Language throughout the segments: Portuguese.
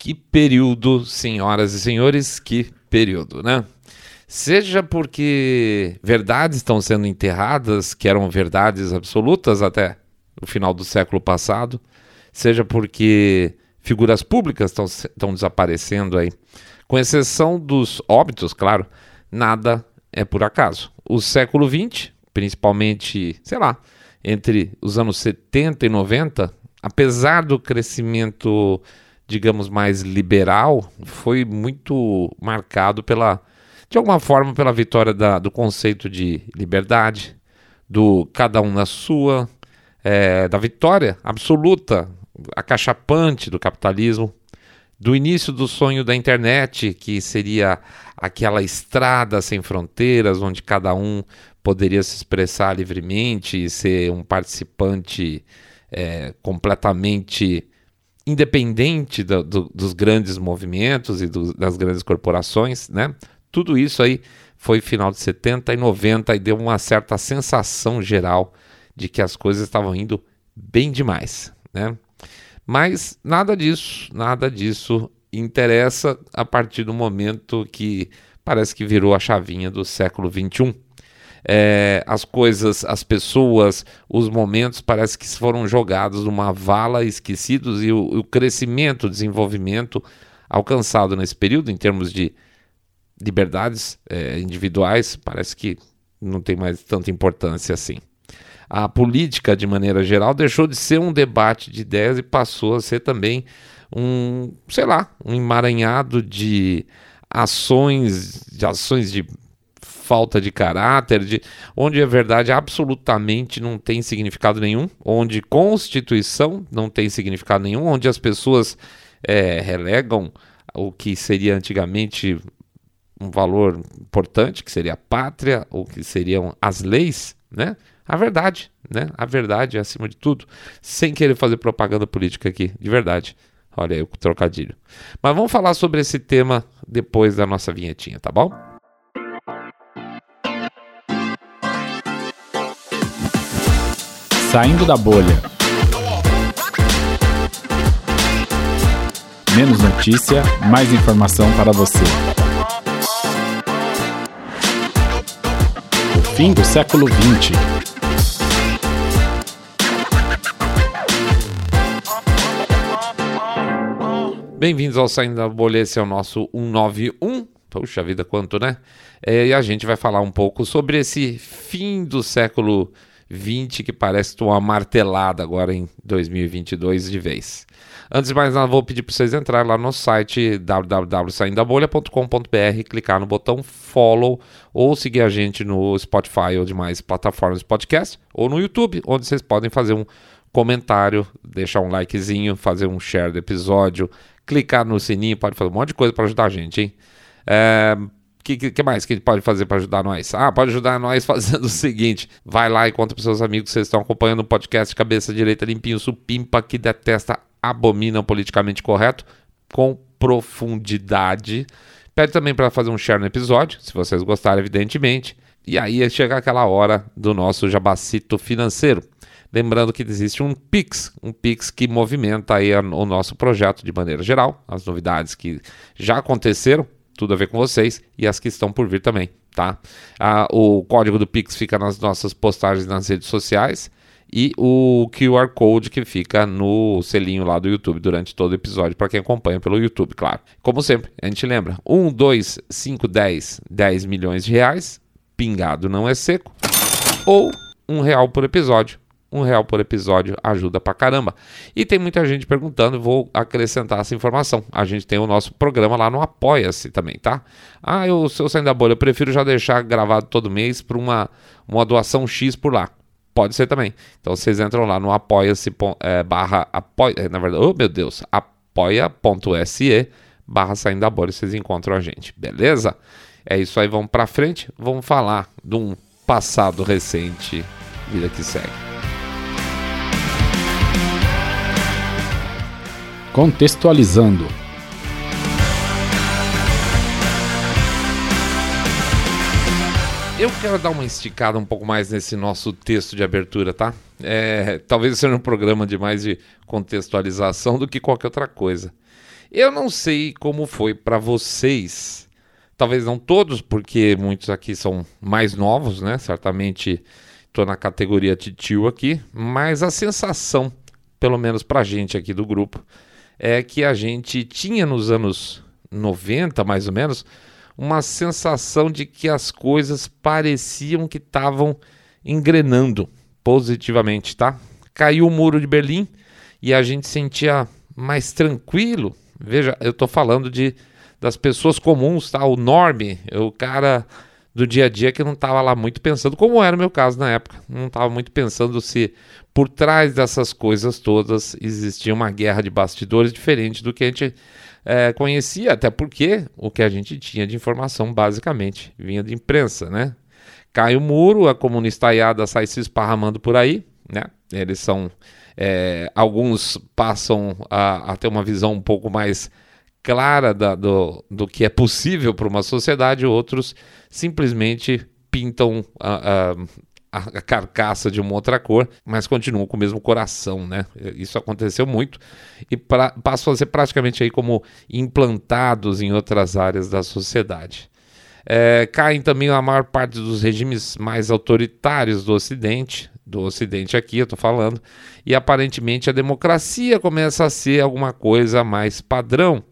Que período, senhoras e senhores, que período, né? Seja porque verdades estão sendo enterradas, que eram verdades absolutas até o final do século passado, seja porque figuras públicas estão, desaparecendo aí. Com exceção dos óbitos, claro, nada é por acaso. O século XX, principalmente, sei lá, entre os anos 70 e 90, apesar do crescimento, digamos, mais liberal, foi muito marcado pela, de alguma forma, pela vitória da, do conceito de liberdade, do cada um na sua, é, da vitória absoluta, acachapante do capitalismo, do início do sonho da internet, que seria aquela estrada sem fronteiras, onde cada um poderia se expressar livremente e ser um participante é, completamente independente do, do, dos grandes movimentos e do, das grandes corporações, né? Tudo isso aí foi final de 70 e 90 e deu uma certa sensação geral de que as coisas estavam indo bem demais, né? Mas nada disso, nada disso interessa a partir do momento que parece que virou a chavinha do século 21 é, as coisas, as pessoas, os momentos parece que foram jogados numa vala, esquecidos, e o, o crescimento, o desenvolvimento alcançado nesse período, em termos de liberdades é, individuais, parece que não tem mais tanta importância assim. A política, de maneira geral, deixou de ser um debate de ideias e passou a ser também um, sei lá, um emaranhado de ações, de ações de falta de caráter, de, onde a verdade absolutamente não tem significado nenhum, onde constituição não tem significado nenhum, onde as pessoas é, relegam o que seria antigamente um valor importante, que seria a pátria, ou que seriam as leis, né? A verdade, né? A verdade é acima de tudo, sem querer fazer propaganda política aqui, de verdade. Olha aí o trocadilho. Mas vamos falar sobre esse tema depois da nossa vinhetinha, tá bom? Saindo da bolha. Menos notícia, mais informação para você. O fim do século XX. Bem-vindos ao Saindo da Bolha, esse é o nosso 191. Puxa vida, quanto, né? É, e a gente vai falar um pouco sobre esse fim do século XX 20 que parece uma martelada agora em 2022 de vez. Antes de mais nada, vou pedir para vocês entrarem lá no site www.saindabolha.com.br, clicar no botão follow ou seguir a gente no Spotify ou demais plataformas de podcast ou no YouTube, onde vocês podem fazer um comentário, deixar um likezinho, fazer um share do episódio, clicar no sininho, pode fazer um monte de coisa para ajudar a gente, hein? É, o que, que, mais que ele pode fazer para ajudar nós? Ah, pode ajudar nós fazendo o seguinte: vai lá e conta para seus amigos que vocês estão acompanhando o podcast Cabeça Direita Limpinho Supimpa, que detesta, abomina o politicamente correto, com profundidade. Pede também para fazer um share no episódio, se vocês gostarem, evidentemente. E aí chega aquela hora do nosso jabacito financeiro. Lembrando que existe um Pix, um Pix que movimenta aí o nosso projeto de maneira geral, as novidades que já aconteceram tudo a ver com vocês e as que estão por vir também, tá? Ah, o código do Pix fica nas nossas postagens nas redes sociais e o QR Code que fica no selinho lá do YouTube durante todo o episódio para quem acompanha pelo YouTube, claro. Como sempre, a gente lembra: 1, 2, 5, 10, 10 milhões de reais, pingado não é seco, ou um real por episódio um real por episódio ajuda pra caramba. E tem muita gente perguntando, vou acrescentar essa informação. A gente tem o nosso programa lá no Apoia-se também, tá? Ah, eu, se eu sair da bolha, eu prefiro já deixar gravado todo mês para uma, uma doação X por lá. Pode ser também. Então vocês entram lá no apoia-se é, barra apoia, é, na verdade, oh meu Deus, apoia.se barra saindo da bolha, vocês encontram a gente, beleza? É isso aí, vamos pra frente, vamos falar de um passado recente, vida que segue. Contextualizando. Eu quero dar uma esticada um pouco mais nesse nosso texto de abertura, tá? É, talvez seja um programa de mais de contextualização do que qualquer outra coisa. Eu não sei como foi para vocês. Talvez não todos, porque muitos aqui são mais novos, né? Certamente estou na categoria titio aqui, mas a sensação, pelo menos para gente aqui do grupo, é que a gente tinha nos anos 90, mais ou menos, uma sensação de que as coisas pareciam que estavam engrenando positivamente, tá? Caiu o muro de Berlim e a gente sentia mais tranquilo. Veja, eu estou falando de das pessoas comuns, tá? O norme, o cara do dia a dia que não estava lá muito pensando, como era o meu caso na época. Não estava muito pensando se por trás dessas coisas todas existia uma guerra de bastidores diferente do que a gente é, conhecia, até porque o que a gente tinha de informação basicamente vinha de imprensa, né? Cai o muro, a comunistaiada sai se esparramando por aí, né? Eles são. É, alguns passam a, a ter uma visão um pouco mais clara da, do, do que é possível para uma sociedade, outros simplesmente pintam a, a, a, carcaça de uma outra cor, mas continuam com o mesmo coração, né? Isso aconteceu muito e pra, passam a ser praticamente aí como implantados em outras áreas da sociedade. É, caem também a maior parte dos regimes mais autoritários do Ocidente, do Ocidente aqui, eu estou falando, e aparentemente a democracia começa a ser alguma coisa mais padrão.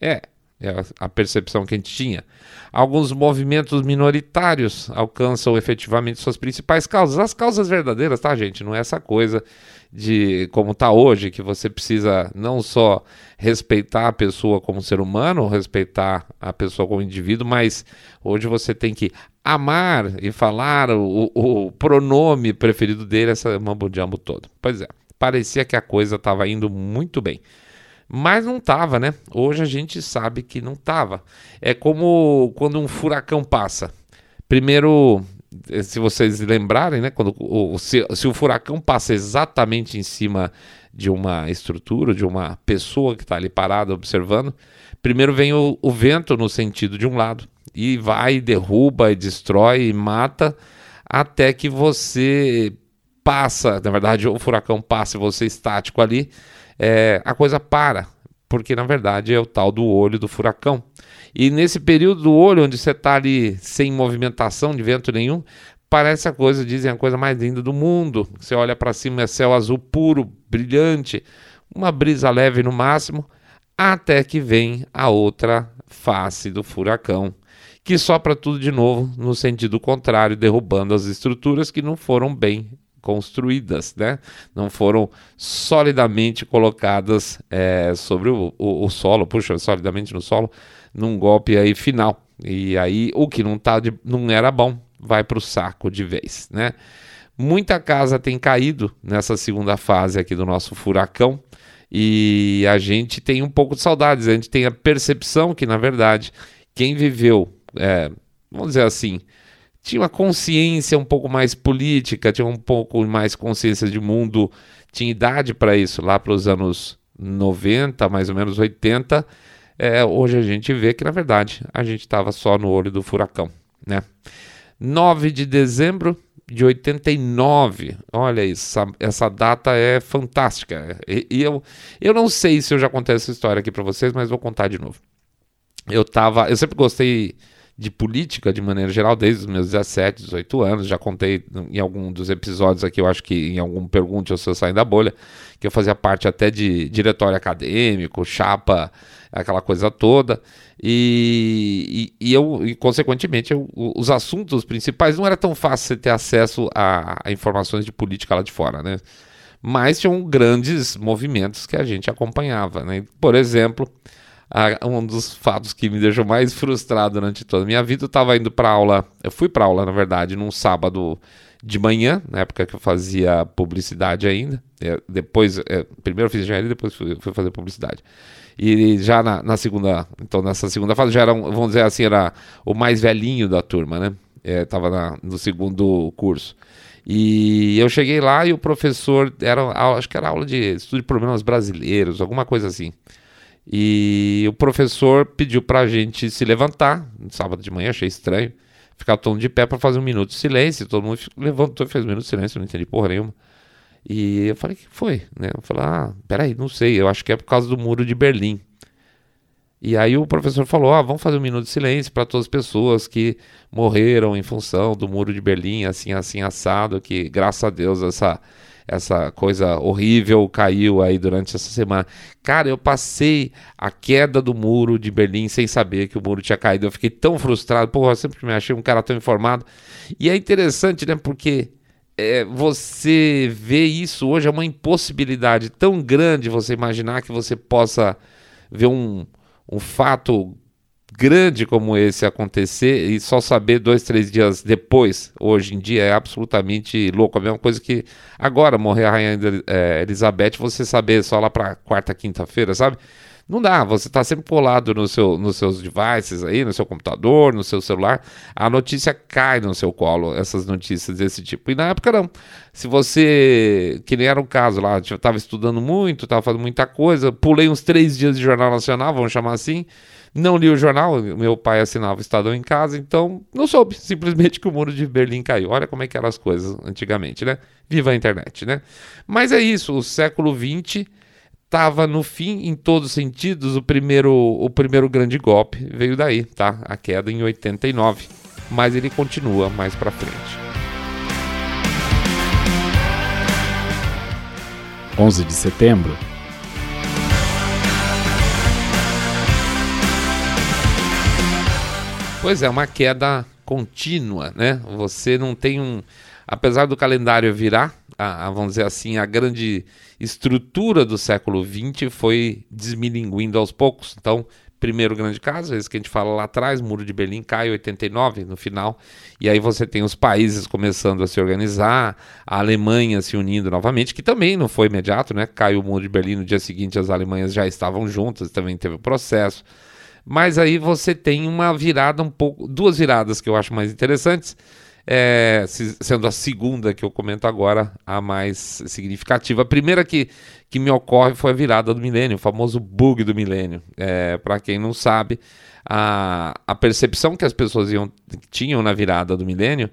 É, é a percepção que a gente tinha. Alguns movimentos minoritários alcançam efetivamente suas principais causas. As causas verdadeiras, tá, gente? Não é essa coisa de como está hoje, que você precisa não só respeitar a pessoa como ser humano, respeitar a pessoa como indivíduo, mas hoje você tem que amar e falar o, o pronome preferido dele, essa mambo jumbo todo. Pois é, parecia que a coisa estava indo muito bem. Mas não estava, né? Hoje a gente sabe que não estava. É como quando um furacão passa. Primeiro, se vocês lembrarem, né? Quando se, se o furacão passa exatamente em cima de uma estrutura, de uma pessoa que está ali parada observando, primeiro vem o, o vento no sentido de um lado e vai, derruba, e destrói, e mata, até que você passa, na verdade, o furacão passa e você estático ali é, a coisa para, porque na verdade é o tal do olho do furacão. E nesse período do olho, onde você está ali sem movimentação de vento nenhum, parece a coisa, dizem a coisa mais linda do mundo. Você olha para cima, é céu azul puro, brilhante, uma brisa leve no máximo, até que vem a outra face do furacão, que sopra tudo de novo no sentido contrário, derrubando as estruturas que não foram bem construídas, né? não foram solidamente colocadas é, sobre o, o, o, solo, puxa, solidamente no solo, num golpe aí final. E aí o que não, tá de, não era bom vai para o saco de vez. Né? Muita casa tem caído nessa segunda fase aqui do nosso furacão e a gente tem um pouco de saudades, a gente tem a percepção que, na verdade, quem viveu, é, vamos dizer assim, tinha uma consciência um pouco mais política, tinha um pouco mais consciência de mundo, tinha idade para isso lá para os anos 90, mais ou menos 80. É, hoje a gente vê que, na verdade, a gente estava só no olho do furacão. Né? 9 de dezembro de 89. Olha isso, essa, data é fantástica. E, e, eu, eu não sei se eu já contei essa história aqui para vocês, mas vou contar de novo. Eu tava, eu sempre gostei de política de maneira geral desde os meus 17, 18 anos. Já contei em algum dos episódios aqui, eu acho que em algum Pergunte ou Se Eu da Bolha, que eu fazia parte até de diretório acadêmico, chapa, aquela coisa toda. E, e, e eu, e, consequentemente, eu, os assuntos principais não era tão fácil você ter acesso a, a informações de política lá de fora, né? Mas tinham grandes movimentos que a gente acompanhava, né? Por exemplo, um dos fatos que me deixou mais frustrado durante toda a minha vida. Eu estava indo para aula, eu fui para aula, na verdade, num sábado de manhã, na época que eu fazia publicidade ainda. É, depois, é, primeiro eu fiz engenharia, depois fui, fui fazer publicidade. E já na, na, segunda, então nessa segunda fase já era, um, vamos dizer assim, era o mais velhinho da turma, né? Estava é, no segundo curso. E eu cheguei lá e o professor era, acho que era aula de estudo de problemas brasileiros, alguma coisa assim. E o professor pediu para a gente se levantar, no sábado de manhã, achei estranho, ficar todo mundo de pé para fazer um minuto de silêncio. Todo mundo levantou e fez um minuto de silêncio, não entendi porra nenhuma. E eu falei, o que foi? Né? Eu falei, ah, peraí, não sei, eu acho que é por causa do muro de Berlim. E aí o professor falou: ah, vamos fazer um minuto de silêncio para todas as pessoas que morreram em função do muro de Berlim, assim, assim, assado, que graças a Deus essa, essa coisa horrível caiu aí durante essa semana. Cara, eu passei a queda do muro de Berlim sem saber que o muro tinha caído. Eu fiquei tão frustrado, porra, eu sempre me achei um cara tão informado. E é interessante, né, porque é, você vê isso hoje é uma impossibilidade tão grande você imaginar que você possa ver um um fato grande como esse acontecer e só saber dois, três dias depois, hoje em dia, é absolutamente louco. A mesma coisa que agora morrer a Rainha é, Elizabeth, você saber só lá para quarta, quinta-feira, sabe? Não dá, você está sempre colado no seu, nos seus devices aí, no seu computador, no seu celular, a notícia cai no seu colo, essas notícias desse tipo. E na época não. Se você, que nem era um caso lá, eu estava estudando muito, estava fazendo muita coisa, pulei uns três dias de Jornal Nacional, vamos chamar assim, não li o jornal, meu pai assinava o Estadão em casa, então não soube, simplesmente que o muro de Berlim caiu. Olha como é que eram as coisas antigamente, né? Viva a internet, né? Mas é isso, o século XX estava no fim em todos os sentidos. O primeiro, o primeiro grande golpe veio daí, tá? A queda em 89, mas ele continua mais para frente. 11 de setembro. Pois é, uma queda contínua, né? Você não tem um, apesar do calendário virar, a, a, vamos dizer assim, a grande estrutura do século XX foi desmilinguindo aos poucos. Então, primeiro grande caso, esse que a gente fala lá atrás, Muro de Berlim cai em 89 no final, e aí você tem os países começando a se organizar, a Alemanha se unindo novamente, que também não foi imediato, né? Caiu o Muro de Berlim no dia seguinte, as Alemanhas já estavam juntas, também teve o processo. Mas aí você tem uma virada um pouco, duas viradas que eu acho mais interessantes é, sendo a segunda que eu comento agora a mais significativa. A primeira que, que me ocorre foi a virada do milênio, o famoso bug do milênio. É, Para quem não sabe, a, a percepção que as pessoas iam, tinham na virada do milênio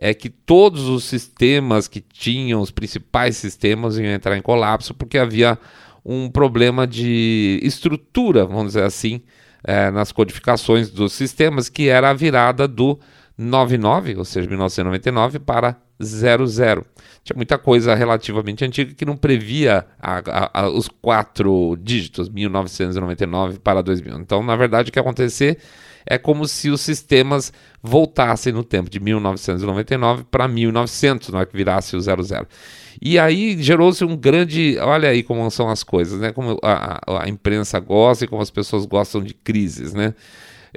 é que todos os sistemas que tinham, os principais sistemas, iam entrar em colapso porque havia um problema de estrutura, vamos dizer assim, é, nas codificações dos sistemas, que era a virada do 99, ou seja, 1999, para 00. Tinha muita coisa relativamente antiga que não previa a, a, a, os quatro dígitos, 1999 para 2000. Então, na verdade, o que ia acontecer é como se os sistemas voltassem no tempo de 1999 para 1900, não é que virasse o 00. E aí gerou-se um grande. Olha aí como são as coisas, né? Como a, a imprensa gosta e como as pessoas gostam de crises, né?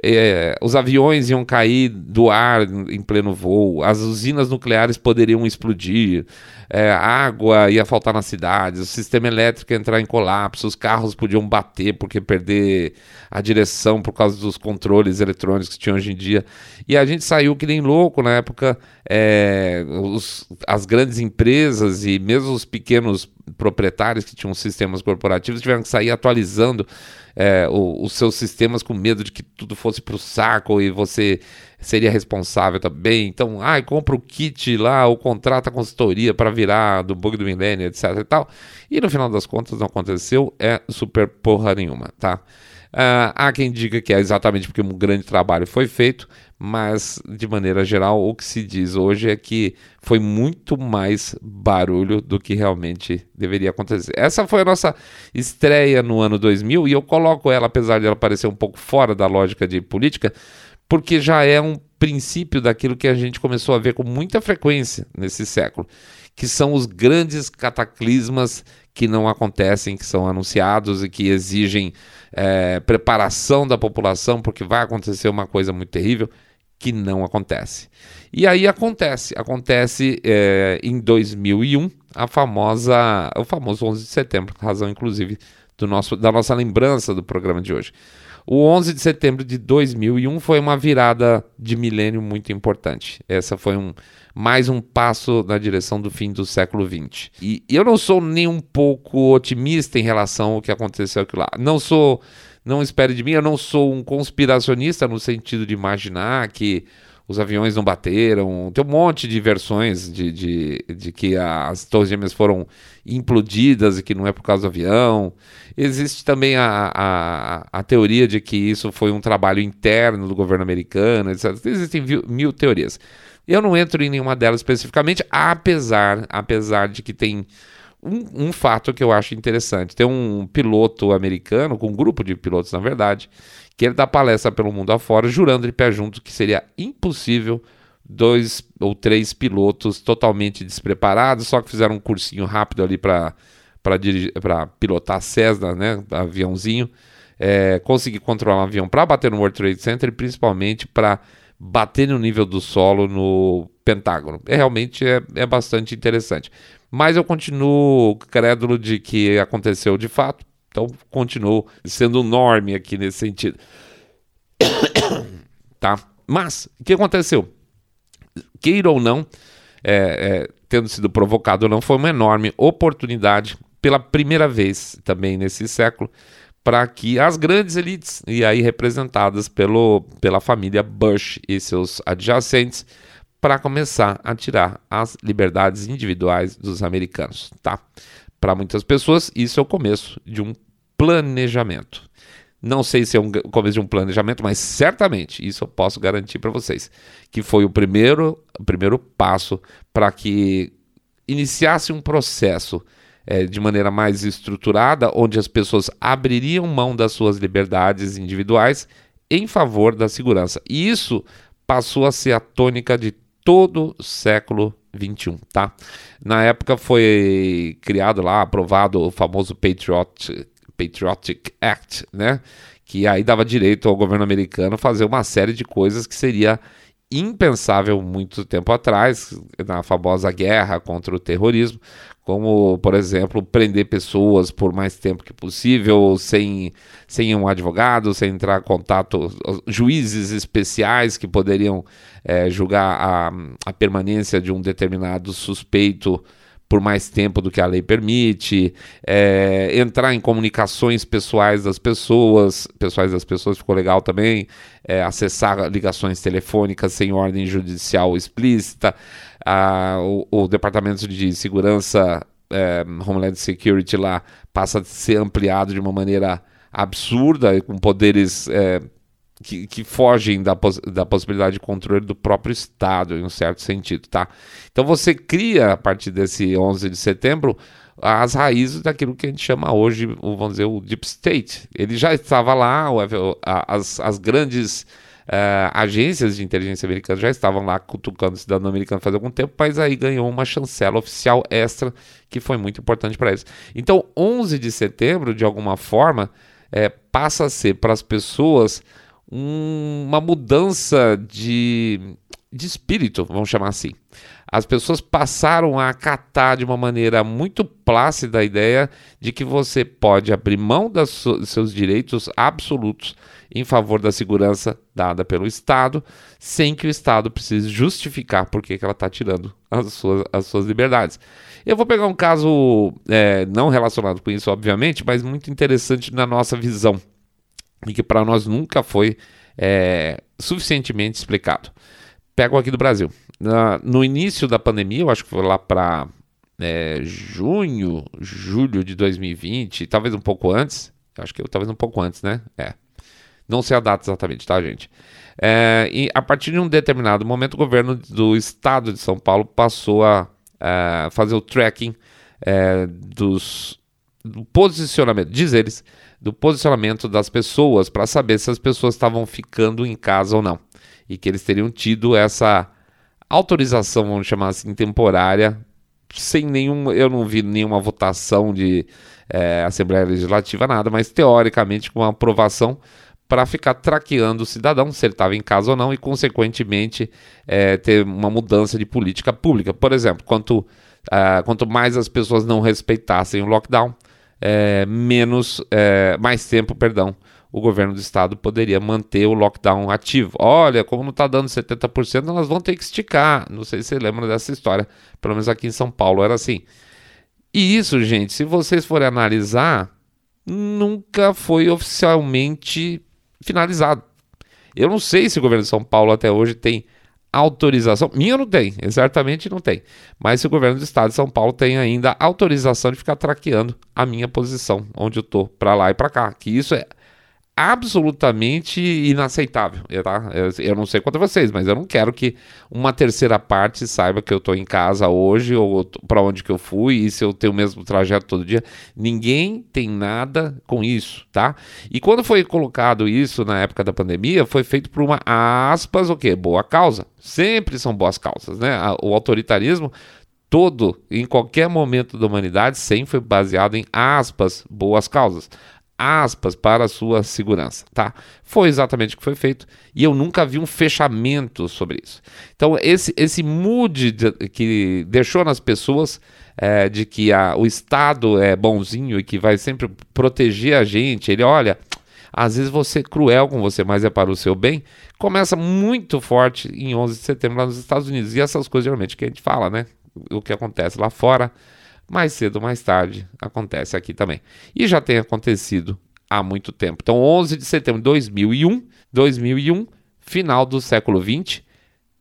é, os aviões iam cair do ar em pleno voo, as usinas nucleares poderiam explodir, é, água ia faltar nas cidades, o sistema elétrico ia entrar em colapso, os carros podiam bater porque perder a direção por causa dos controles eletrônicos que tinha hoje em dia. E a gente saiu que nem louco na época, é, os, as grandes empresas e mesmo os pequenos proprietários que tinham sistemas corporativos tiveram que sair atualizando é, o, os seus sistemas com medo de que tudo fosse para o saco e você seria responsável também. Então, ai, compra o kit lá, ou contrata a consultoria para virar do bug do milênio, etc e tal. E no final das contas não aconteceu, é super porra nenhuma, tá? Uh, há quem diga que é exatamente porque um grande trabalho foi feito, mas de maneira geral o que se diz hoje é que foi muito mais barulho do que realmente deveria acontecer. Essa foi a nossa estreia no ano 2000 e eu coloco ela, apesar de ela parecer um pouco fora da lógica de política, porque já é um princípio daquilo que a gente começou a ver com muita frequência nesse século, que são os grandes cataclismas que não acontecem, que são anunciados e que exigem é, preparação da população, porque vai acontecer uma coisa muito terrível que não acontece. E aí acontece, acontece é, em 2001 a famosa, o famoso 11 de setembro, razão inclusive do nosso, da nossa lembrança do programa de hoje. O 11 de setembro de 2001 foi uma virada de milênio muito importante. Essa foi um, mais um passo na direção do fim do século XX. E, e eu não sou nem um pouco otimista em relação ao que aconteceu aqui lá. Não sou, não espere de mim, eu não sou um conspiracionista no sentido de imaginar que os aviões não bateram. Tem um monte de versões de, de, de que as torres gêmeas foram implodidas e que não é por causa do avião. Existe também a, a, a teoria de que isso foi um trabalho interno do governo americano, etc. Existem mil, mil teorias. Eu não entro em nenhuma delas especificamente, apesar, apesar de que tem um, um, fato que eu acho interessante. Tem um piloto americano, com um grupo de pilotos, na verdade, que ele dá palestra pelo mundo afora, jurando de pé junto que seria impossível dois ou três pilotos totalmente despreparados, só que fizeram um cursinho rápido ali para para pilotar Cessna, né, aviãozinho, é, conseguir controlar um avião para bater no World Trade Center e principalmente para bater no nível do solo no Pentágono. É, realmente é, é bastante interessante. Mas eu continuo crédulo de que aconteceu de fato, então continuo sendo norme aqui nesse sentido. tá? Mas, o que aconteceu? Queira ou não, é, é, tendo sido provocado ou não, foi uma enorme oportunidade, pela primeira vez também nesse século, para que as grandes elites, e aí representadas pelo, pela família Bush e seus adjacentes, para começar a tirar as liberdades individuais dos americanos, tá? Para muitas pessoas, isso é o começo de um planejamento. Não sei se é um começo de um planejamento, mas certamente, isso eu posso garantir para vocês, que foi o primeiro, o primeiro passo para que iniciasse um processo é, de maneira mais estruturada, onde as pessoas abririam mão das suas liberdades individuais em favor da segurança. E isso passou a ser a tônica de todo o século 21, tá? Na época foi criado lá, aprovado o famoso Patriot, Patriotic Act, né? Que aí dava direito ao governo americano fazer uma série de coisas que seria impensável muito tempo atrás, na famosa guerra contra o terrorismo, como, por exemplo, prender pessoas por mais tempo que possível, sem, sem um advogado, sem entrar em contato, juízes especiais que poderiam é, julgar a, a permanência de um determinado suspeito por mais tempo do que a lei permite, é, entrar em comunicações pessoais das pessoas, pessoais das pessoas ficou legal também, é, acessar ligações telefônicas sem ordem judicial explícita, a, o, o, Departamento de Segurança, é, Homeland Security lá, passa a ser ampliado de uma maneira absurda, com poderes é, que, que fogem da, pos da possibilidade de controle do próprio Estado, em um certo sentido, tá? Então você cria, a partir desse 11 de setembro, as raízes daquilo que a gente chama hoje, vamos dizer, o Deep State. Ele já estava lá, as, as grandes uh, agências de inteligência americanas já estavam lá cutucando o cidadão americano faz algum tempo, mas aí ganhou uma chancela oficial extra que foi muito importante para eles. Então, 11 de setembro, de alguma forma, é, passa a ser para as pessoas um, uma mudança de, de espírito, vamos chamar assim. As pessoas passaram a acatar de uma maneira muito plácida a ideia de que você pode abrir mão dos seus direitos absolutos em favor da segurança dada pelo Estado, sem que o Estado precise justificar por que, ela está tirando as suas, as suas liberdades. Eu vou pegar um caso é, não relacionado com isso, obviamente, mas muito interessante na nossa visão e que para nós nunca foi é, suficientemente explicado. Pego aqui do Brasil. Na, no início da pandemia, eu acho que foi lá para é, junho, julho de 2020, talvez um pouco antes. Acho que eu, talvez um pouco antes, né? É. Não sei a data exatamente, tá, gente? É, e a partir de um determinado momento, o governo do estado de São Paulo passou a, a fazer o tracking é, dos, do posicionamento, diz eles, do posicionamento das pessoas para saber se as pessoas estavam ficando em casa ou não. E que eles teriam tido essa autorização, vamos chamar assim, temporária, sem nenhum. Eu não vi nenhuma votação de é, Assembleia Legislativa, nada, mas teoricamente com uma aprovação para ficar traqueando o cidadão, se ele estava em casa ou não, e consequentemente é, ter uma mudança de política pública. Por exemplo, quanto, uh, quanto mais as pessoas não respeitassem o lockdown, é, menos, é, mais tempo, perdão, o governo do estado poderia manter o lockdown ativo. Olha, como não está dando 70%, elas vão ter que esticar. Não sei se você lembra dessa história. Pelo menos aqui em São Paulo era assim. E isso, gente, se vocês forem analisar, nunca foi oficialmente finalizado. Eu não sei se o governo de São Paulo até hoje tem autorização, minha não tem, certamente não tem, mas se o governo do estado de São Paulo tem ainda autorização de ficar traqueando a minha posição, onde eu tô, para lá e para cá, que isso é absolutamente inaceitável. Tá? Eu não sei quanto a vocês, mas eu não quero que uma terceira parte saiba que eu estou em casa hoje ou para onde que eu fui e se eu tenho o mesmo trajeto todo dia. Ninguém tem nada com isso, tá? E quando foi colocado isso na época da pandemia, foi feito por uma aspas o quê? Boa causa. Sempre são boas causas, né? O autoritarismo todo, em qualquer momento da humanidade, sempre foi baseado em aspas, boas causas aspas para a sua segurança, tá? Foi exatamente o que foi feito e eu nunca vi um fechamento sobre isso. Então esse esse mood de, que deixou nas pessoas é, de que a, o Estado é bonzinho e que vai sempre proteger a gente, ele olha, às vezes você é cruel com você, mas é para o seu bem, começa muito forte em 11 de setembro lá nos Estados Unidos. E essas coisas geralmente que a gente fala, né? O que acontece lá fora mais cedo ou mais tarde acontece aqui também. E já tem acontecido há muito tempo. Então, 11 de setembro de 2001, 2001, final do século 20,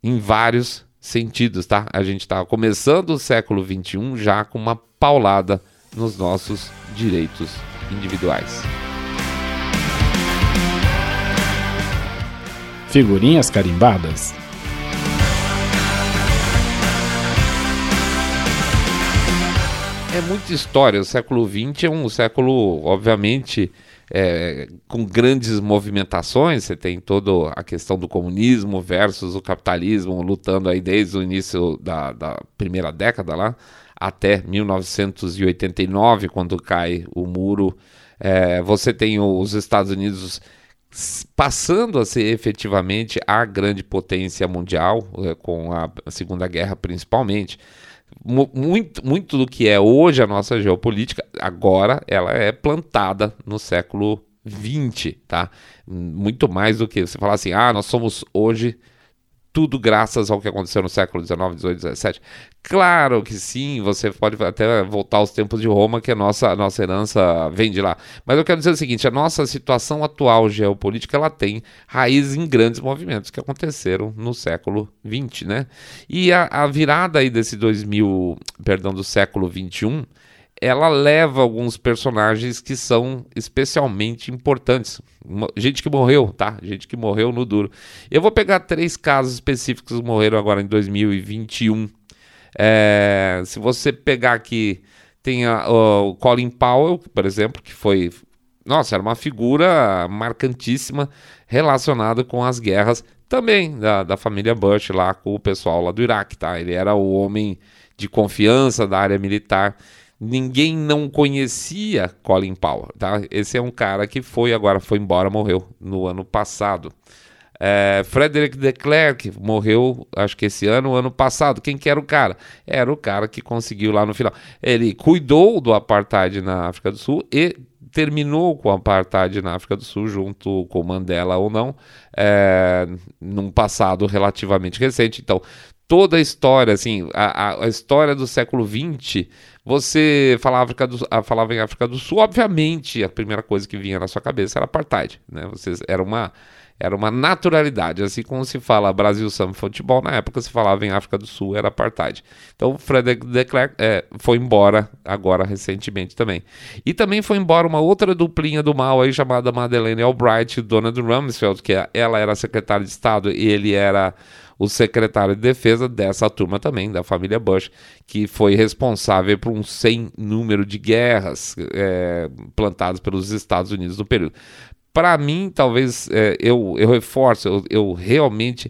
em vários sentidos, tá? A gente está começando o século 21 já com uma paulada nos nossos direitos individuais. Figurinhas carimbadas. É muita história. O século XX é um século, obviamente, é, com grandes movimentações. Você tem toda a questão do comunismo versus o capitalismo lutando aí desde o início da, da primeira década lá até 1989, quando cai o muro. É, você tem os Estados Unidos passando a ser efetivamente a grande potência mundial, é, com a Segunda Guerra principalmente muito, muito do que é hoje a nossa geopolítica, agora ela é plantada no século 20, tá? Muito mais do que você falar assim, ah, nós somos hoje tudo graças ao que aconteceu no século XIX, XVIII, XVII. Claro que sim, você pode até voltar aos tempos de Roma, que a nossa, a nossa herança vem de lá. Mas eu quero dizer o seguinte, a nossa situação atual geopolítica, ela tem raízes em grandes movimentos que aconteceram no século XX, né? E a, a virada aí desse 2000, perdão, do século XXI, ela leva alguns personagens que são especialmente importantes. Gente que morreu, tá? Gente que morreu no duro. Eu vou pegar três casos específicos que morreram agora em 2021. É, se você pegar aqui, tem a, o Colin Powell, por exemplo, que foi. Nossa, era uma figura marcantíssima relacionada com as guerras também da, da família Bush lá com o pessoal lá do Iraque, tá? Ele era o homem de confiança da área militar ninguém não conhecia Colin Powell, tá? Esse é um cara que foi agora foi embora, morreu no ano passado. É, Frederick de Klerk morreu, acho que esse ano, ano passado. Quem que era o cara? Era o cara que conseguiu lá no final. Ele cuidou do apartheid na África do Sul e terminou com o apartheid na África do Sul, junto com Mandela ou não, é, num passado relativamente recente. Então, toda a história, assim, a, a história do século XX você falava, África do, ah, falava em África do Sul, obviamente a primeira coisa que vinha na sua cabeça era apartheid, né? Você, era uma era uma naturalidade, assim como se fala Brasil Samba Futebol, na época se falava em África do Sul, era apartheid. Então Frederick de Klerk é, foi embora agora recentemente também. E também foi embora uma outra duplinha do mal aí chamada Madeleine Albright e Donald Rumsfeld, que ela era secretária de Estado e ele era o secretário de defesa dessa turma também, da família Bush, que foi responsável por um sem número de guerras é, plantadas pelos Estados Unidos no período. Para mim, talvez é, eu, eu reforço, eu, eu, realmente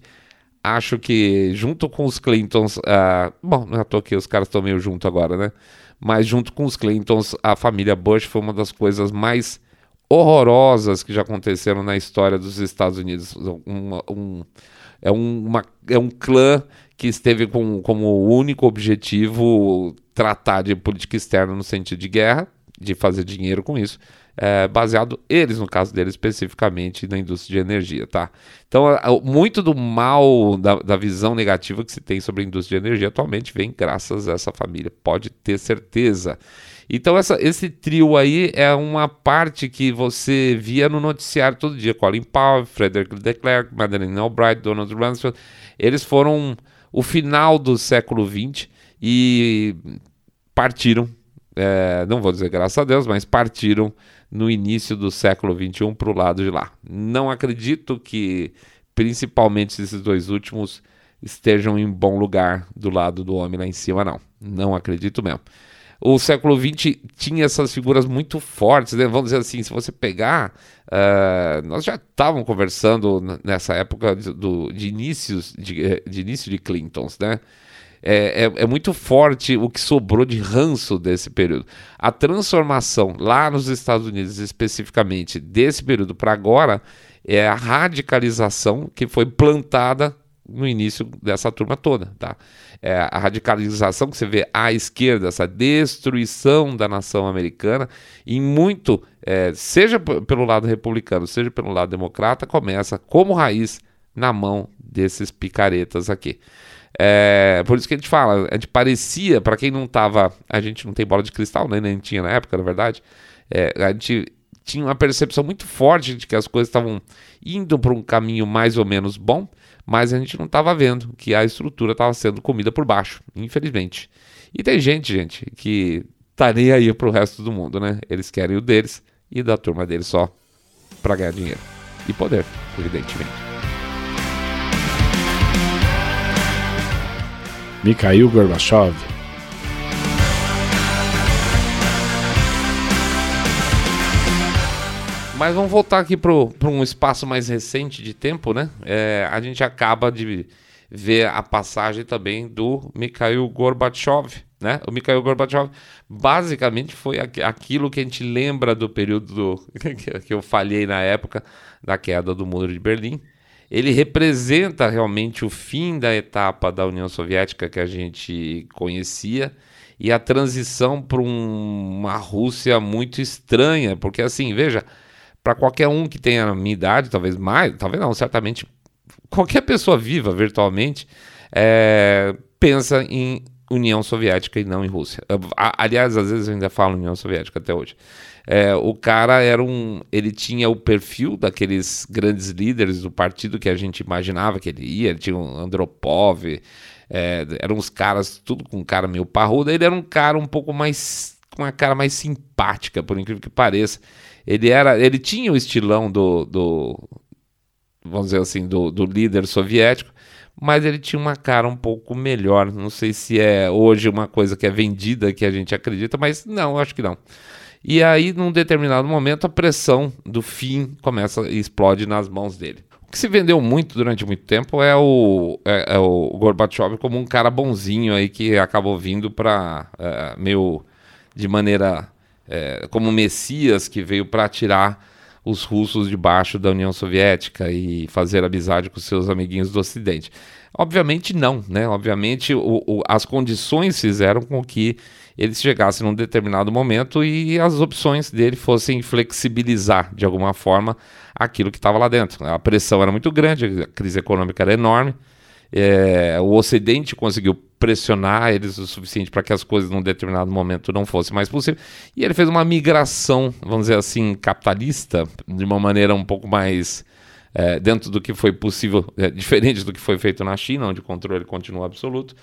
acho que junto com os Clintons, uh, bom, não é tô aqui, os caras estão meio junto agora, né? Mas junto com os Clintons, a família Bush foi uma das coisas mais horrorosas que já aconteceram na história dos Estados Unidos. Um, um, é, um, uma, é um clã que esteve com, como único objetivo tratar de política externa no sentido de guerra, de fazer dinheiro com isso, é, baseado eles, no caso deles, especificamente na indústria de energia, tá? Então, muito do mal, da, da, visão negativa que se tem sobre a indústria de energia atualmente vem graças a essa família, pode ter certeza. Então essa, esse trio aí é uma parte que você via no noticiário todo dia. Colin Powell, Frederick de Klerk, Madeleine Albright, Donald Rumsfeld. Eles foram o final do século XX e partiram, é, não vou dizer graças a Deus, mas partiram no início do século XXI para o lado de lá. Não acredito que, principalmente esses dois últimos, estejam em bom lugar do lado do homem lá em cima, não. Não acredito mesmo. O século XX tinha essas figuras muito fortes, né? vamos dizer assim, se você pegar, uh, nós já estávamos conversando nessa época do, de inícios de, eh, de início de Clintons, né? É, é, é, muito forte o que sobrou de ranço desse período. A transformação lá nos Estados Unidos, especificamente, desse período para agora, é a radicalização que foi plantada no início dessa turma toda, tá? É a radicalização que você vê à esquerda, essa destruição da nação americana, e muito, é, seja pelo lado republicano, seja pelo lado democrata, começa como raiz na mão desses picaretas aqui. É, por isso que a gente fala, a gente parecia, para quem não tava, a gente não tem bola de cristal, né, nem tinha na época, na verdade, é, a gente tinha uma percepção muito forte de que as coisas estavam indo para um caminho mais ou menos bom, mas a gente não estava vendo que a estrutura estava sendo comida por baixo, infelizmente. E tem gente, gente, que tá nem aí pro resto do mundo, né? Eles querem o deles e da turma deles só para ganhar dinheiro e poder, evidentemente. Mikhail Gorbachev Mas vamos voltar aqui para um espaço mais recente de tempo, né? É, a gente acaba de ver a passagem também do Mikhail Gorbachev, né? O Mikhail Gorbachev basicamente foi aquilo que a gente lembra do período do, que eu falhei na época da queda do Muro de Berlim. Ele representa realmente o fim da etapa da União Soviética que a gente conhecia e a transição para um, uma Rússia muito estranha, porque assim, veja, para qualquer um que tenha a minha idade, talvez mais, talvez não, certamente qualquer pessoa viva virtualmente é, pensa em União Soviética e não em Rússia. Aliás, às vezes eu ainda falo União Soviética até hoje. É, o cara era um. Ele tinha o perfil daqueles grandes líderes do partido que a gente imaginava que ele ia. Ele tinha um Andropov, é, eram uns caras, tudo com cara meio parrudo. Ele era um cara um pouco mais. com uma cara mais simpática, por incrível que pareça. Ele era, ele tinha o estilão do, do vamos dizer assim, do, do líder soviético, mas ele tinha uma cara um pouco melhor. Não sei se é hoje uma coisa que é vendida que a gente acredita, mas não, acho que não. E aí, num determinado momento, a pressão do fim começa e explode nas mãos dele. O que se vendeu muito durante muito tempo é o, é, é o Gorbachev como um cara bonzinho aí que acabou vindo para é, meio de maneira é, como Messias que veio para tirar os russos debaixo da União Soviética e fazer amizade com seus amiguinhos do Ocidente. Obviamente não, né? Obviamente o, o, as condições fizeram com que ele chegasse num determinado momento e as opções dele fossem flexibilizar de alguma forma aquilo que estava lá dentro. A pressão era muito grande, a crise econômica era enorme, é, o Ocidente conseguiu pressionar eles o suficiente para que as coisas num determinado momento não fossem mais possíveis. E ele fez uma migração, vamos dizer assim, capitalista, de uma maneira um pouco mais é, dentro do que foi possível, é, diferente do que foi feito na China, onde o controle continua absoluto.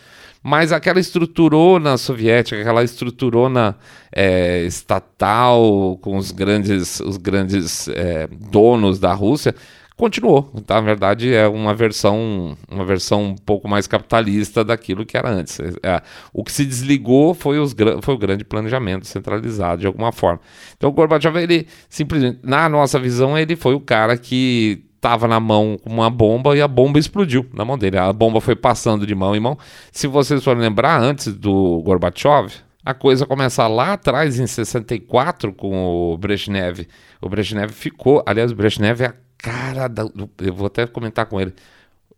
Mas aquela estruturona soviética, aquela estruturona é, estatal, com os grandes, os grandes é, donos da Rússia, continuou. Tá? Na verdade, é uma versão, uma versão um pouco mais capitalista daquilo que era antes. É, o que se desligou foi, os, foi o grande planejamento centralizado de alguma forma. Então, o Gorbachev, ele simplesmente, na nossa visão, ele foi o cara que estava na mão com uma bomba e a bomba explodiu na mão dele. A bomba foi passando de mão em mão. Se vocês forem lembrar, antes do Gorbachev, a coisa começa lá atrás, em 64, com o Brezhnev. O Brezhnev ficou, aliás, o Brezhnev é a cara do, eu vou até comentar com ele.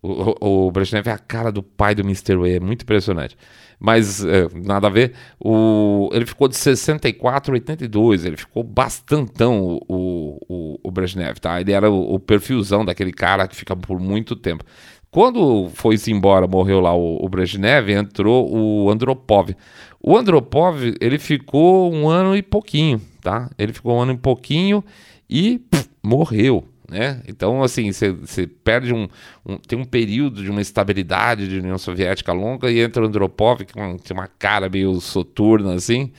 O, o, o Brezhnev é a cara do pai do Mr. Way, é muito impressionante. Mas é, nada a ver. O, ele ficou de 64 a 82, ele ficou bastantão o, o, o Brezhnev, tá? Ele era o, o perfilzão daquele cara que fica por muito tempo. Quando foi-se embora, morreu lá o, o Brezhnev, entrou o Andropov. O Andropov, ele ficou um ano e pouquinho, tá? Ele ficou um ano e pouquinho e pff, morreu, né? Então, assim, você perde um, um, Tem um período de uma estabilidade de União Soviética longa e entra o Andropov, que tem uma cara meio soturna, assim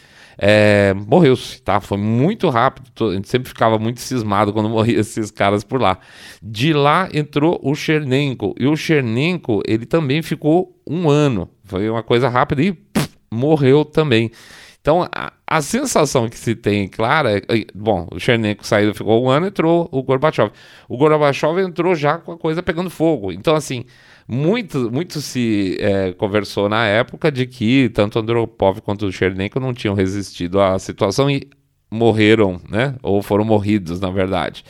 é, morreu-se, tá? Foi muito rápido, a gente sempre ficava muito cismado quando morria esses caras por lá. De lá entrou o Chernenko, e o Chernenko, ele também ficou um ano, foi uma coisa rápida e pff, morreu também. Então, a, a, sensação que se tem, claro, é, bom, o Chernenko saiu, ficou um ano, entrou o Gorbachev. O Gorbachev entrou já com a coisa pegando fogo. Então, assim, muito, muito se é, conversou na época de que tanto Andropov quanto o Chernenko não tinham resistido à situação e morreram, né? Ou foram morridos, na verdade.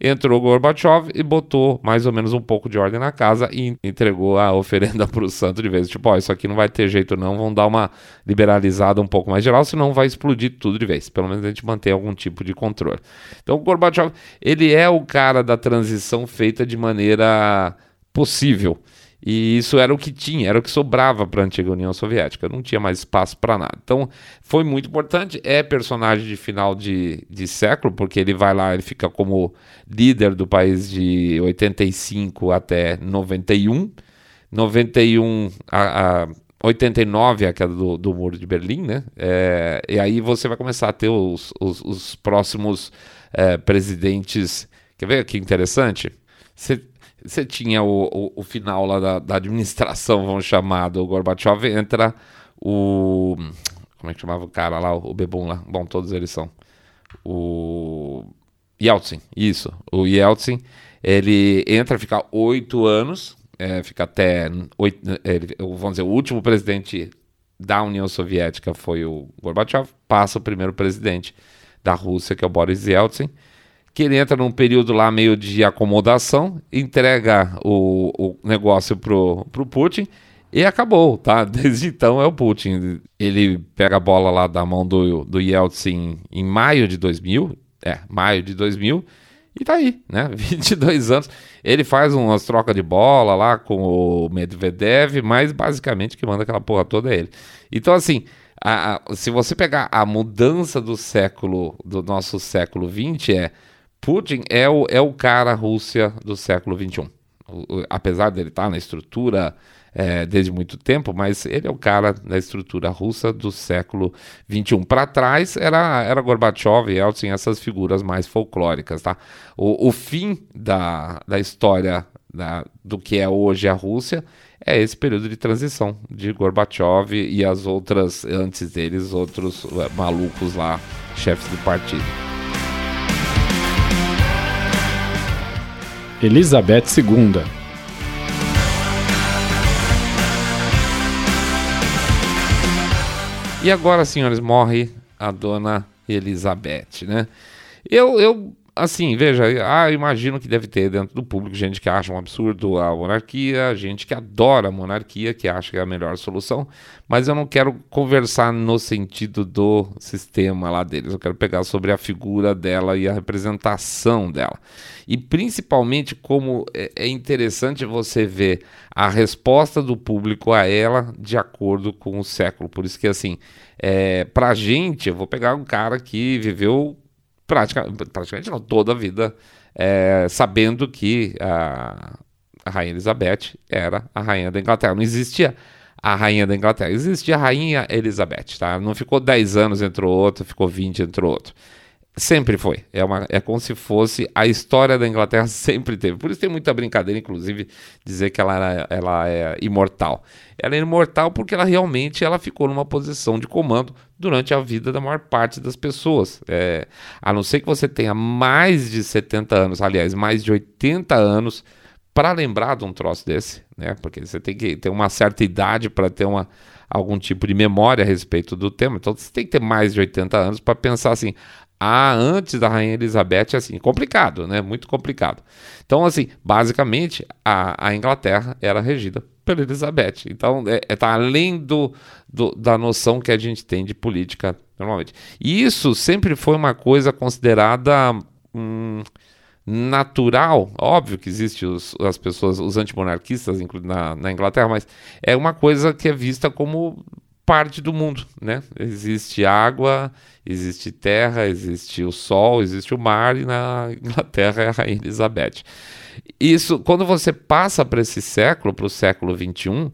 Entrou Gorbachev e botou mais ou menos um pouco de ordem na casa e entregou a oferenda para o santo de vez. Tipo, ó, isso aqui não vai ter jeito não, vão dar uma liberalizada um pouco mais geral, senão vai explodir tudo de vez. Pelo menos a gente mantém algum tipo de controle. Então Gorbachev, ele é o cara da transição feita de maneira possível. E isso era o que tinha, era o que sobrava para a antiga União Soviética, não tinha mais espaço para nada. Então foi muito importante. É personagem de final de, de século, porque ele vai lá, ele fica como líder do país de 85 até 91. 91 a, a 89 a queda do, do Muro de Berlim, né? É, e aí você vai começar a ter os, os, os próximos é, presidentes. Quer ver que interessante? Você você tinha o, o, o, final lá da, da, administração, vamos chamar, do Gorbachev, entra o. Como é que chamava o cara lá, o Bebum lá? Bom, todos eles são. O. Yeltsin, isso. O Yeltsin, ele entra, fica oito anos, é, fica até. Oito, ele, vamos dizer, o último presidente da União Soviética foi o Gorbachev, passa o primeiro presidente da Rússia, que é o Boris Yeltsin que ele entra num período lá meio de acomodação, entrega o, o negócio pro, pro Putin e acabou, tá? Desde então é o Putin. Ele pega a bola lá da mão do, do Yeltsin em maio de 2000, é, maio de 2000, e tá aí, né? 22 anos. Ele faz umas trocas de bola lá com o Medvedev, mas basicamente que manda aquela porra toda é ele. Então, assim, a, a, se você pegar a mudança do século, do nosso século 20, é Putin é o, é o cara Rússia do século XXI. O, o, apesar dele estar tá na estrutura é, desde muito tempo, mas ele é o cara da estrutura russa do século XXI. Para trás era, era Gorbachev Yeltsin, essas figuras mais folclóricas. Tá? O, o fim da, da história da, do que é hoje a Rússia é esse período de transição de Gorbachev e as outras, antes deles, outros é, malucos lá, chefes do partido. Elizabeth II. E agora, senhores, morre a dona Elizabeth, né? Eu, eu assim, veja, ah, imagino que deve ter dentro do público gente que acha um absurdo a monarquia, gente que adora a monarquia, que acha que é a melhor solução, mas eu não quero conversar no sentido do sistema lá deles, eu quero pegar sobre a figura dela e a representação dela. E principalmente como é, é interessante você ver a resposta do público a ela de acordo com o século. Por isso que, assim, é, pra gente, eu vou pegar um cara que viveu praticamente, não, toda a vida é, sabendo que a, a Rainha Elizabeth era a Rainha da Inglaterra. Não existia a Rainha da Inglaterra, existia a Rainha Elizabeth, tá? Não ficou 10 anos, entrou outro, ficou 20, entrou outro. Sempre foi. É, uma, é como se fosse a história da Inglaterra sempre teve. Por isso tem muita brincadeira, inclusive, dizer que ela, era, ela é imortal. Ela é imortal porque ela realmente ela ficou numa posição de comando durante a vida da maior parte das pessoas. É, a não ser que você tenha mais de 70 anos, aliás, mais de 80 anos, para lembrar de um troço desse, né? Porque você tem que ter uma certa idade para ter uma, algum tipo de memória a respeito do tema. Então você tem que ter mais de 80 anos para pensar assim: a antes da Rainha Elizabeth, assim, complicado, né? Muito complicado. Então, assim, basicamente, a, a Inglaterra era regida pela Elizabeth. Então, é, é, tá além do, do, da noção que a gente tem de política normalmente. E isso sempre foi uma coisa considerada. Hum, natural, óbvio que existe os, as pessoas, os antimonarquistas na, na Inglaterra, mas é uma coisa que é vista como parte do mundo, né? Existe água, existe terra, existe o sol, existe o mar e na Inglaterra é a rainha Elizabeth. Isso, quando você passa para esse século, para o século 21,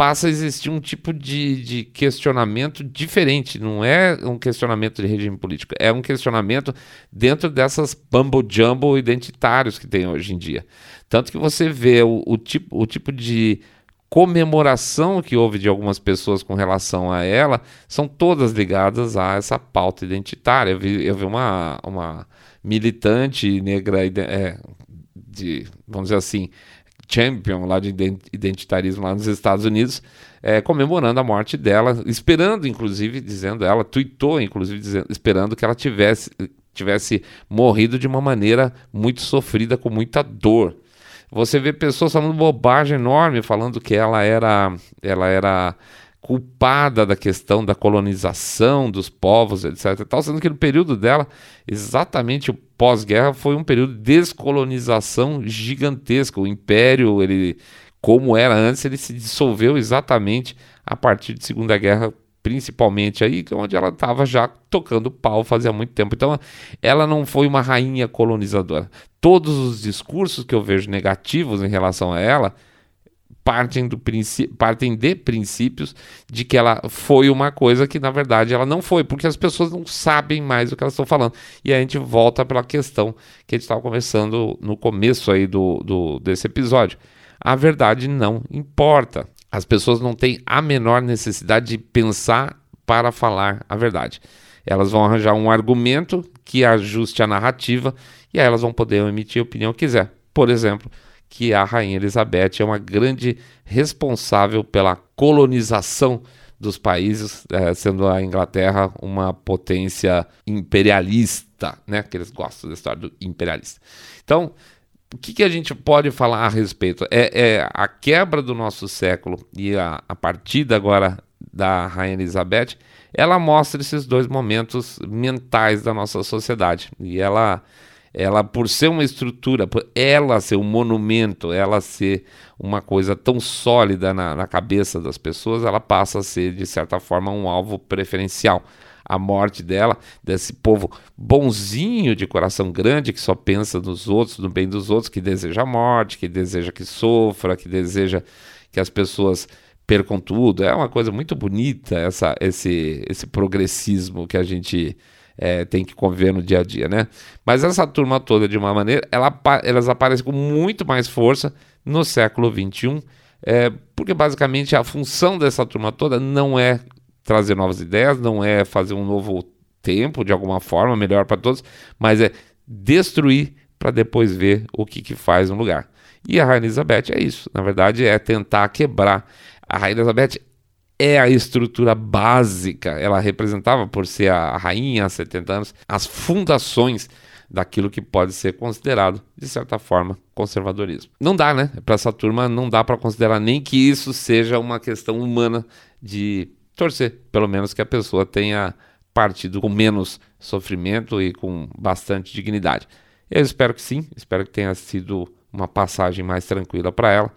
passa a existir um tipo de, de, questionamento diferente. Não é um questionamento de regime político, é um questionamento dentro dessas bumble jumble identitários que tem hoje em dia. Tanto que você vê o, o, tipo, o tipo de comemoração que houve de algumas pessoas com relação a ela são todas ligadas a essa pauta identitária. Eu vi, eu vi uma, uma militante negra é, de, vamos dizer assim, champion lá de identitarismo lá nos Estados Unidos, é, comemorando a morte dela, esperando, inclusive, dizendo, ela tweetou, inclusive, dizendo, esperando que ela tivesse, tivesse morrido de uma maneira muito sofrida, com muita dor. Você vê pessoas falando bobagem enorme, falando que ela era, ela era culpada da questão da colonização dos povos, etc. Tal, sendo que no período dela, exatamente o pós-guerra foi um período de descolonização gigantesca. O império, ele, como era antes, ele se dissolveu exatamente a partir de Segunda Guerra, principalmente aí, onde ela estava já tocando pau fazia muito tempo. Então, ela não foi uma rainha colonizadora. Todos os discursos que eu vejo negativos em relação a ela partem, do partem de princípios de que ela foi uma coisa que na verdade ela não foi, porque as pessoas não sabem mais o que elas estão falando. E a gente volta para a questão que a gente estava conversando no começo aí do, do, desse episódio. A verdade não importa. As pessoas não têm a menor necessidade de pensar para falar a verdade. Elas vão arranjar um argumento que ajuste a narrativa e aí elas vão poder emitir a opinião que quiser. Por exemplo, que a rainha Elizabeth é uma grande responsável pela colonização dos países, é, sendo a Inglaterra uma potência imperialista, né? Que eles gostam da história do imperialista. Então, o que, que a gente pode falar a respeito? É, é a quebra do nosso século e a, a partida agora da rainha Elizabeth, ela mostra esses dois momentos mentais da nossa sociedade e ela ela por ser uma estrutura, por ela ser um monumento, ela ser uma coisa tão sólida na, na, cabeça das pessoas, ela passa a ser, de certa forma, um alvo preferencial. A morte dela, desse povo bonzinho, de coração grande, que só pensa nos outros, no bem dos outros, que deseja a morte, que deseja que sofra, que deseja que as pessoas percam tudo. É uma coisa muito bonita essa, esse, esse progressismo que a gente é, tem que conviver no dia a dia, né? Mas essa turma toda, de uma maneira, ela, elas aparecem com muito mais força no século XXI, é, porque basicamente a função dessa turma toda não é trazer novas ideias, não é fazer um novo tempo de alguma forma, melhor para todos, mas é destruir para depois ver o que, que faz no lugar. E a Rainha Elizabeth é isso, na verdade é tentar quebrar. A Rainha Elizabeth é a estrutura básica, ela representava, por ser a rainha há 70 anos, as fundações daquilo que pode ser considerado, de certa forma, conservadorismo. Não dá, né? Para essa turma, não dá para considerar nem que isso seja uma questão humana de torcer, pelo menos que a pessoa tenha partido com menos sofrimento e com bastante dignidade. Eu espero que sim, espero que tenha sido uma passagem mais tranquila para ela.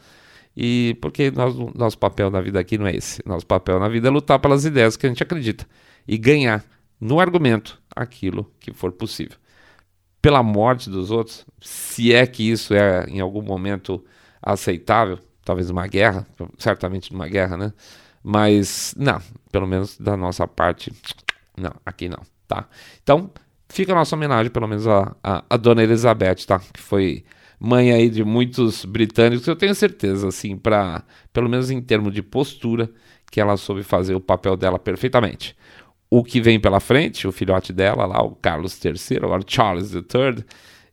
E porque nós, nosso papel na vida aqui não é esse. Nosso papel na vida é lutar pelas ideias que a gente acredita e ganhar no argumento aquilo que for possível. Pela morte dos outros, se é que isso é em algum momento aceitável, talvez uma guerra, certamente numa guerra, né? Mas não, pelo menos da nossa parte, não, aqui não, tá? Então, fica a nossa homenagem, pelo menos a, a, a Dona Elizabeth, tá? Que foi mãe aí de muitos britânicos, eu tenho certeza, assim, para pelo menos em termos de postura, que ela soube fazer o papel dela perfeitamente. O que vem pela frente, o filhote dela lá, o Carlos III, agora Charles III,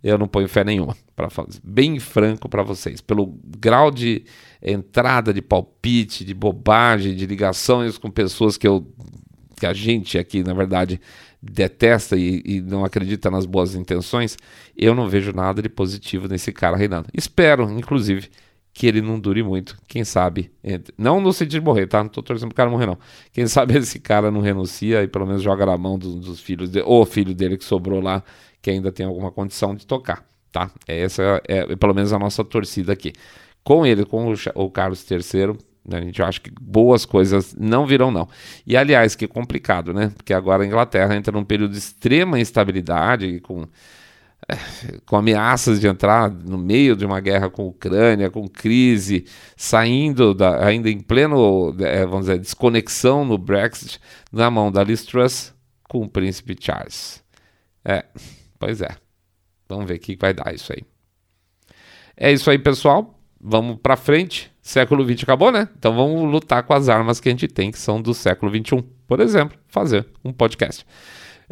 eu não ponho fé nenhuma, para fazer bem franco para vocês, pelo grau de entrada de palpite, de bobagem, de ligações com pessoas que eu que a gente aqui, na verdade, detesta e, e, não acredita nas boas intenções, eu não vejo nada de positivo nesse cara reinando. Espero, inclusive, que ele não dure muito. Quem sabe, entre... não no sentido de morrer, tá? Não tô torcendo pro cara morrer, não. Quem sabe esse cara não renuncia e pelo menos joga na mão dos, dos filhos, de... ou filho dele que sobrou lá, que ainda tem alguma condição de tocar. tá? Essa é, é pelo menos a nossa torcida aqui. Com ele, com o, Carlos III, né, a gente acha que boas coisas não virão, não. E aliás, que complicado, né? Porque agora a Inglaterra entra num período de extrema instabilidade, com com ameaças de entrar no meio de uma guerra com a Ucrânia, com crise, saindo da, ainda em pleno, é, vamos dizer, desconexão no Brexit, na mão da Liz Truss com o príncipe Charles. É, pois é. Vamos ver o que vai dar isso aí. É isso aí, pessoal. Vamos para frente. Século XX acabou, né? Então vamos lutar com as armas que a gente tem, que são do século XXI. Por exemplo, fazer um podcast.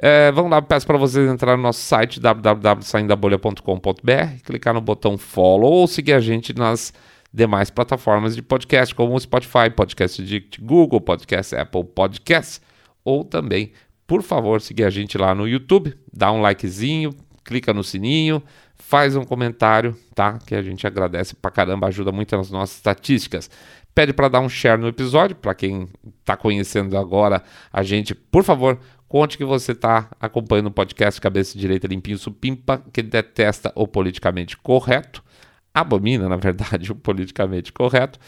É, vamos lá, peço para vocês entrar no nosso site www.saindabolha.com.br, clicar no botão follow ou seguir a gente nas demais plataformas de podcast, como o Spotify, Podcast de Google, Podcast Apple Podcasts, ou também, por favor, seguir a gente lá no YouTube, dá um likezinho, clica no sininho, faz um comentário, tá? Que a gente agradece pra caramba, ajuda muito nas nossas estatísticas. Pede para dar um share no episódio, para quem está conhecendo agora a gente, por favor, Conte que você está acompanhando o podcast Cabeça Direita Limpinho Supimpa, que detesta o politicamente correto, abomina, na verdade, o politicamente correto,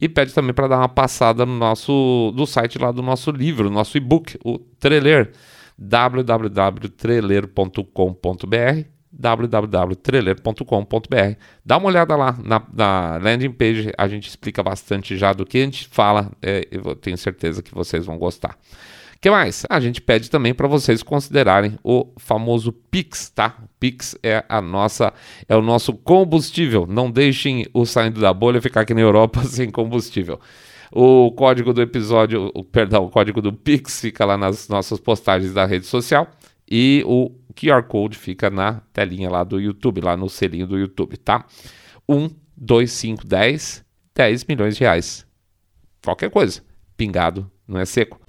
e pede também para dar uma passada no nosso no site lá do nosso livro, nosso e-book, o Treler, www.treler.com.br www.treler.com.br. Dá uma olhada lá na, na, landing page, a gente explica bastante já do que a gente fala, é, eu tenho certeza que vocês vão gostar que mais? A gente pede também para vocês considerarem o famoso Pix, tá? Pix é a nossa é o nosso combustível. Não deixem o saindo da bolha ficar aqui na Europa sem combustível. O código do episódio, o, perdão, o código do Pix fica lá nas nossas postagens da rede social e o QR Code fica na telinha lá do YouTube, lá no selinho do YouTube, tá? 1, 2, 5, 10, 10 milhões de reais. Qualquer coisa. Pingado não é seco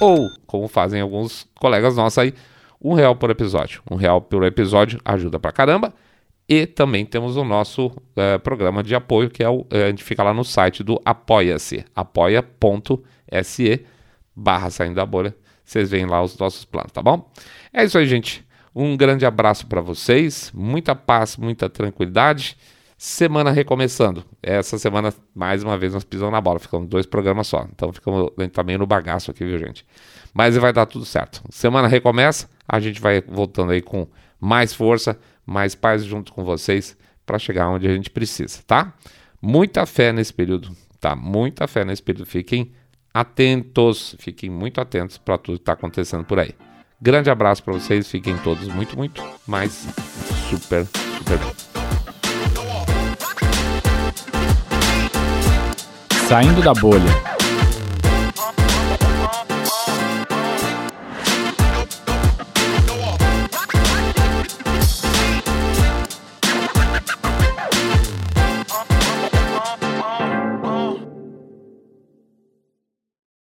ou, como fazem alguns colegas nossos aí, um real por episódio. Um real por episódio ajuda pra caramba. E também temos o nosso é, programa de apoio, que é o, é, a gente fica lá no site do Apoia-se, apoia.se barra saindo da bolha. Vocês veem lá os nossos planos, tá bom? É isso aí, gente. Um grande abraço para vocês, muita paz, muita tranquilidade. Semana recomeçando. Essa semana, mais uma vez, nós pisamos na bola. Ficamos dois programas só. Então ficamos também no bagaço aqui, viu, gente? Mas vai dar tudo certo. Semana recomeça. A gente vai voltando aí com mais força, mais paz junto com vocês para chegar onde a gente precisa, tá? Muita fé nesse período, tá? Muita fé nesse período. Fiquem atentos, fiquem muito atentos para tudo que está acontecendo por aí. Grande abraço para vocês, fiquem todos muito, muito mais super, super bem. Saindo da bolha.